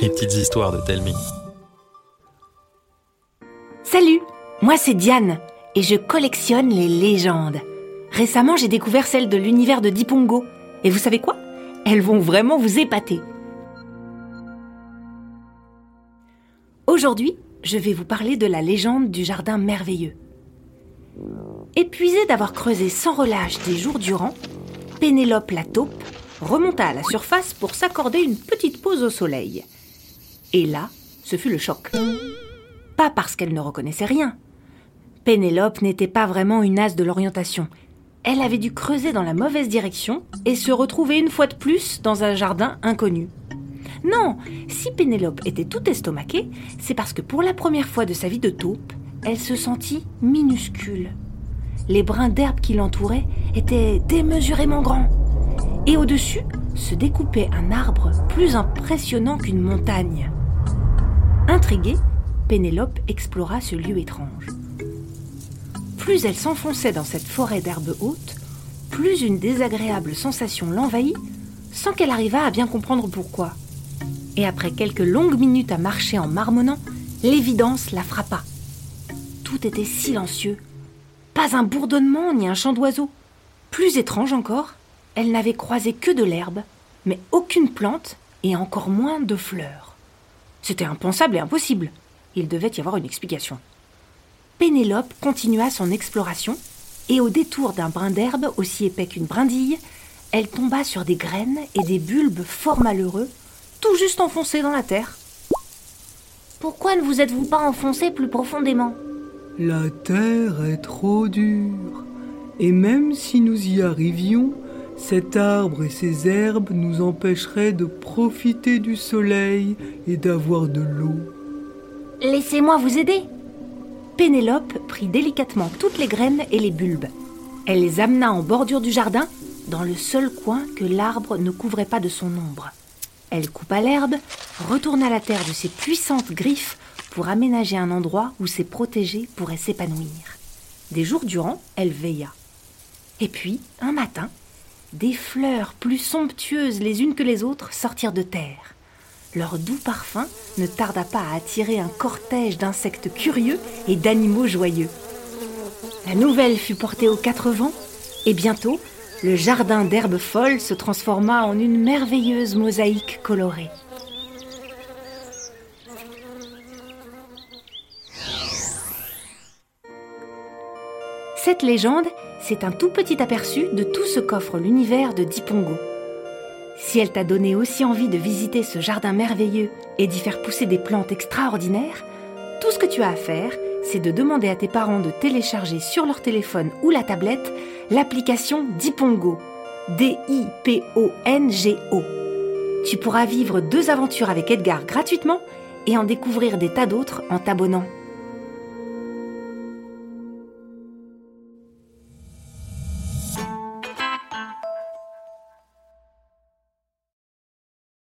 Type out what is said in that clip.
les petites histoires de Telmi. Salut, moi c'est Diane et je collectionne les légendes. Récemment, j'ai découvert celle de l'univers de Dipongo. Et vous savez quoi? Elles vont vraiment vous épater. Aujourd'hui, je vais vous parler de la légende du jardin merveilleux. Épuisée d'avoir creusé sans relâche des jours durant, Pénélope la taupe remonta à la surface pour s'accorder une petite pause au soleil. Et là, ce fut le choc. Pas parce qu'elle ne reconnaissait rien. Pénélope n'était pas vraiment une as de l'orientation. Elle avait dû creuser dans la mauvaise direction et se retrouver une fois de plus dans un jardin inconnu. Non, si Pénélope était tout estomaquée, c'est parce que pour la première fois de sa vie de taupe, elle se sentit minuscule. Les brins d'herbe qui l'entouraient étaient démesurément grands. Et au-dessus se découpait un arbre plus impressionnant qu'une montagne. Intriguée, Pénélope explora ce lieu étrange. Plus elle s'enfonçait dans cette forêt d'herbes hautes, plus une désagréable sensation l'envahit sans qu'elle arrivât à bien comprendre pourquoi. Et après quelques longues minutes à marcher en marmonnant, l'évidence la frappa. Tout était silencieux. Pas un bourdonnement ni un chant d'oiseau. Plus étrange encore, elle n'avait croisé que de l'herbe, mais aucune plante et encore moins de fleurs. C'était impensable et impossible. Il devait y avoir une explication. Pénélope continua son exploration, et au détour d'un brin d'herbe aussi épais qu'une brindille, elle tomba sur des graines et des bulbes fort malheureux, tout juste enfoncés dans la terre. Pourquoi ne vous êtes-vous pas enfoncé plus profondément? La terre est trop dure, et même si nous y arrivions, cet arbre et ces herbes nous empêcheraient de profiter du soleil et d'avoir de l'eau. Laissez-moi vous aider. Pénélope prit délicatement toutes les graines et les bulbes. Elle les amena en bordure du jardin, dans le seul coin que l'arbre ne couvrait pas de son ombre. Elle coupa l'herbe, retourna la terre de ses puissantes griffes pour aménager un endroit où ses protégés pourraient s'épanouir. Des jours durant, elle veilla. Et puis, un matin, des fleurs plus somptueuses les unes que les autres sortirent de terre. Leur doux parfum ne tarda pas à attirer un cortège d'insectes curieux et d'animaux joyeux. La nouvelle fut portée aux quatre vents, et bientôt, le jardin d'herbes folles se transforma en une merveilleuse mosaïque colorée. Cette légende, c'est un tout petit aperçu de tout ce qu'offre l'univers de Dipongo. Si elle t'a donné aussi envie de visiter ce jardin merveilleux et d'y faire pousser des plantes extraordinaires, tout ce que tu as à faire, c'est de demander à tes parents de télécharger sur leur téléphone ou la tablette l'application Dipongo. D-I-P-O-N-G-O. Tu pourras vivre deux aventures avec Edgar gratuitement et en découvrir des tas d'autres en t'abonnant